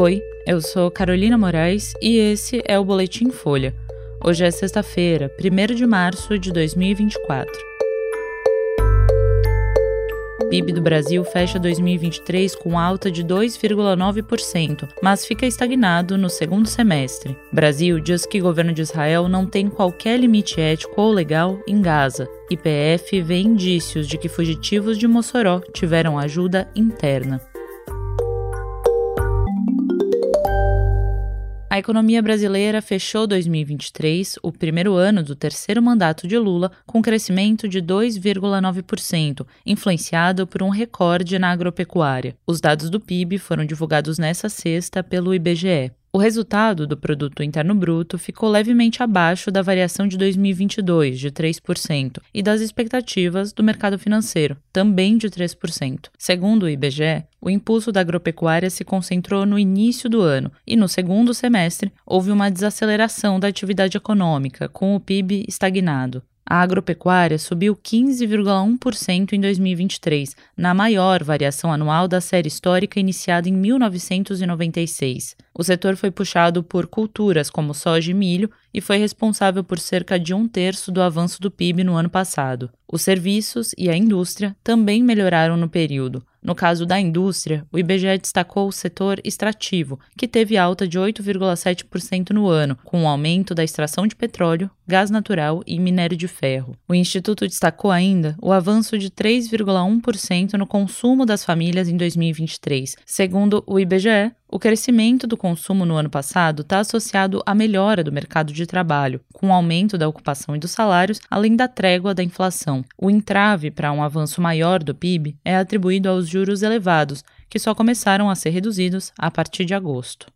Oi, eu sou Carolina Moraes e esse é o Boletim Folha. Hoje é sexta-feira, 1 de março de 2024. O PIB do Brasil fecha 2023 com alta de 2,9%, mas fica estagnado no segundo semestre. Brasil diz que o governo de Israel não tem qualquer limite ético ou legal em Gaza. IPF vê indícios de que fugitivos de Mossoró tiveram ajuda interna. A economia brasileira fechou 2023, o primeiro ano do terceiro mandato de Lula, com crescimento de 2,9%, influenciado por um recorde na agropecuária. Os dados do PIB foram divulgados nesta sexta pelo IBGE. O resultado do produto interno bruto ficou levemente abaixo da variação de 2022, de 3%, e das expectativas do mercado financeiro, também de 3%. Segundo o IBGE, o impulso da agropecuária se concentrou no início do ano e no segundo semestre houve uma desaceleração da atividade econômica, com o PIB estagnado. A agropecuária subiu 15,1% em 2023, na maior variação anual da série histórica iniciada em 1996. O setor foi puxado por culturas como soja e milho e foi responsável por cerca de um terço do avanço do PIB no ano passado. Os serviços e a indústria também melhoraram no período. No caso da indústria, o IBGE destacou o setor extrativo, que teve alta de 8,7% no ano, com o um aumento da extração de petróleo, gás natural e minério de ferro. O Instituto destacou ainda o avanço de 3,1% no consumo das famílias em 2023. Segundo o IBGE, o crescimento do consumo no ano passado está associado à melhora do mercado de trabalho, com o aumento da ocupação e dos salários, além da trégua da inflação. O entrave para um avanço maior do PIB é atribuído aos juros elevados, que só começaram a ser reduzidos a partir de agosto.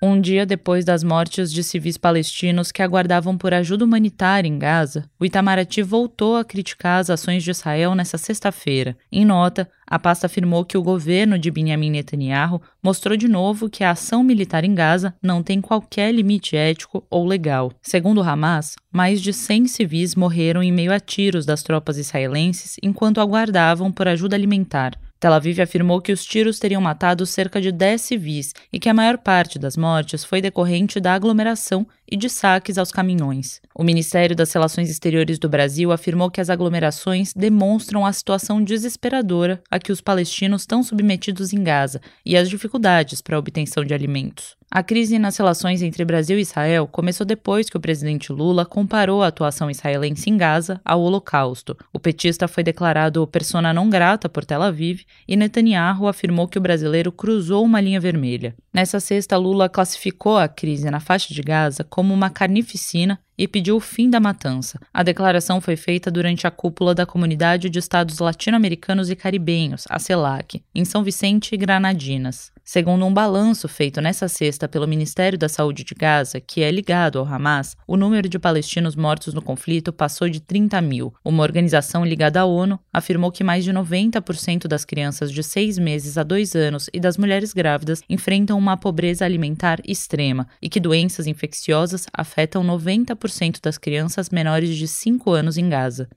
Um dia depois das mortes de civis palestinos que aguardavam por ajuda humanitária em Gaza, o Itamaraty voltou a criticar as ações de Israel nesta sexta-feira. Em nota, a pasta afirmou que o governo de Benjamin Netanyahu mostrou de novo que a ação militar em Gaza não tem qualquer limite ético ou legal. Segundo Hamas, mais de 100 civis morreram em meio a tiros das tropas israelenses enquanto aguardavam por ajuda alimentar. Tel Aviv afirmou que os tiros teriam matado cerca de 10 civis e que a maior parte das mortes foi decorrente da aglomeração e de saques aos caminhões. O Ministério das Relações Exteriores do Brasil afirmou que as aglomerações demonstram a situação desesperadora a que os palestinos estão submetidos em Gaza e as dificuldades para a obtenção de alimentos. A crise nas relações entre Brasil e Israel começou depois que o presidente Lula comparou a atuação israelense em Gaza ao Holocausto. O petista foi declarado persona não grata por Tel Aviv e Netanyahu afirmou que o brasileiro cruzou uma linha vermelha. Nessa sexta, Lula classificou a crise na faixa de Gaza como uma carnificina e pediu o fim da matança. A declaração foi feita durante a cúpula da Comunidade de Estados Latino-Americanos e Caribenhos, a CELAC, em São Vicente e Granadinas. Segundo um balanço feito nesta sexta pelo Ministério da Saúde de Gaza, que é ligado ao Hamas, o número de palestinos mortos no conflito passou de 30 mil. Uma organização ligada à ONU afirmou que mais de 90% das crianças de seis meses a dois anos e das mulheres grávidas enfrentam uma pobreza alimentar extrema e que doenças infecciosas afetam 90% das crianças menores de 5 anos em Gaza.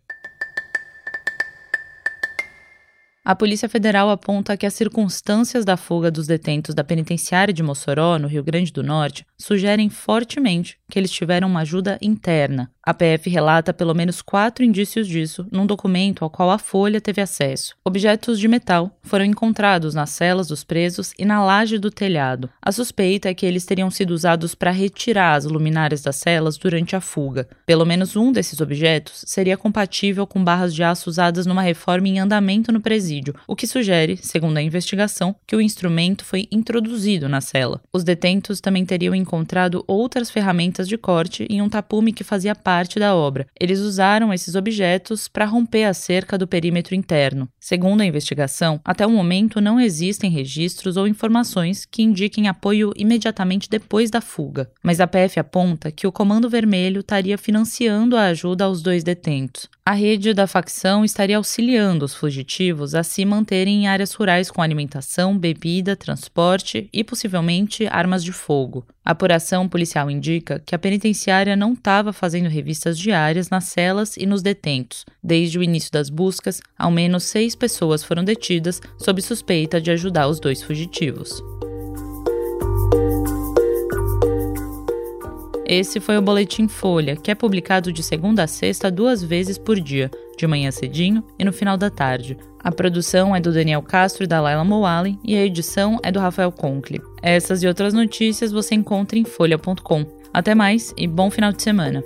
A Polícia Federal aponta que as circunstâncias da fuga dos detentos da penitenciária de Mossoró, no Rio Grande do Norte, sugerem fortemente que eles tiveram uma ajuda interna, a PF relata pelo menos quatro indícios disso num documento ao qual a Folha teve acesso. Objetos de metal foram encontrados nas celas dos presos e na laje do telhado. A suspeita é que eles teriam sido usados para retirar as luminárias das celas durante a fuga. Pelo menos um desses objetos seria compatível com barras de aço usadas numa reforma em andamento no presídio, o que sugere, segundo a investigação, que o instrumento foi introduzido na cela. Os detentos também teriam encontrado outras ferramentas de corte em um tapume que fazia parte parte da obra. Eles usaram esses objetos para romper a cerca do perímetro interno. Segundo a investigação, até o momento não existem registros ou informações que indiquem apoio imediatamente depois da fuga, mas a PF aponta que o Comando Vermelho estaria financiando a ajuda aos dois detentos. A rede da facção estaria auxiliando os fugitivos a se manterem em áreas rurais com alimentação, bebida, transporte e possivelmente armas de fogo. A apuração policial indica que a penitenciária não estava fazendo revistas diárias nas celas e nos detentos. Desde o início das buscas, ao menos seis pessoas foram detidas sob suspeita de ajudar os dois fugitivos. Esse foi o Boletim Folha, que é publicado de segunda a sexta duas vezes por dia, de manhã cedinho e no final da tarde. A produção é do Daniel Castro e da Laila Moalen e a edição é do Rafael Conkle. Essas e outras notícias você encontra em folha.com. Até mais e bom final de semana!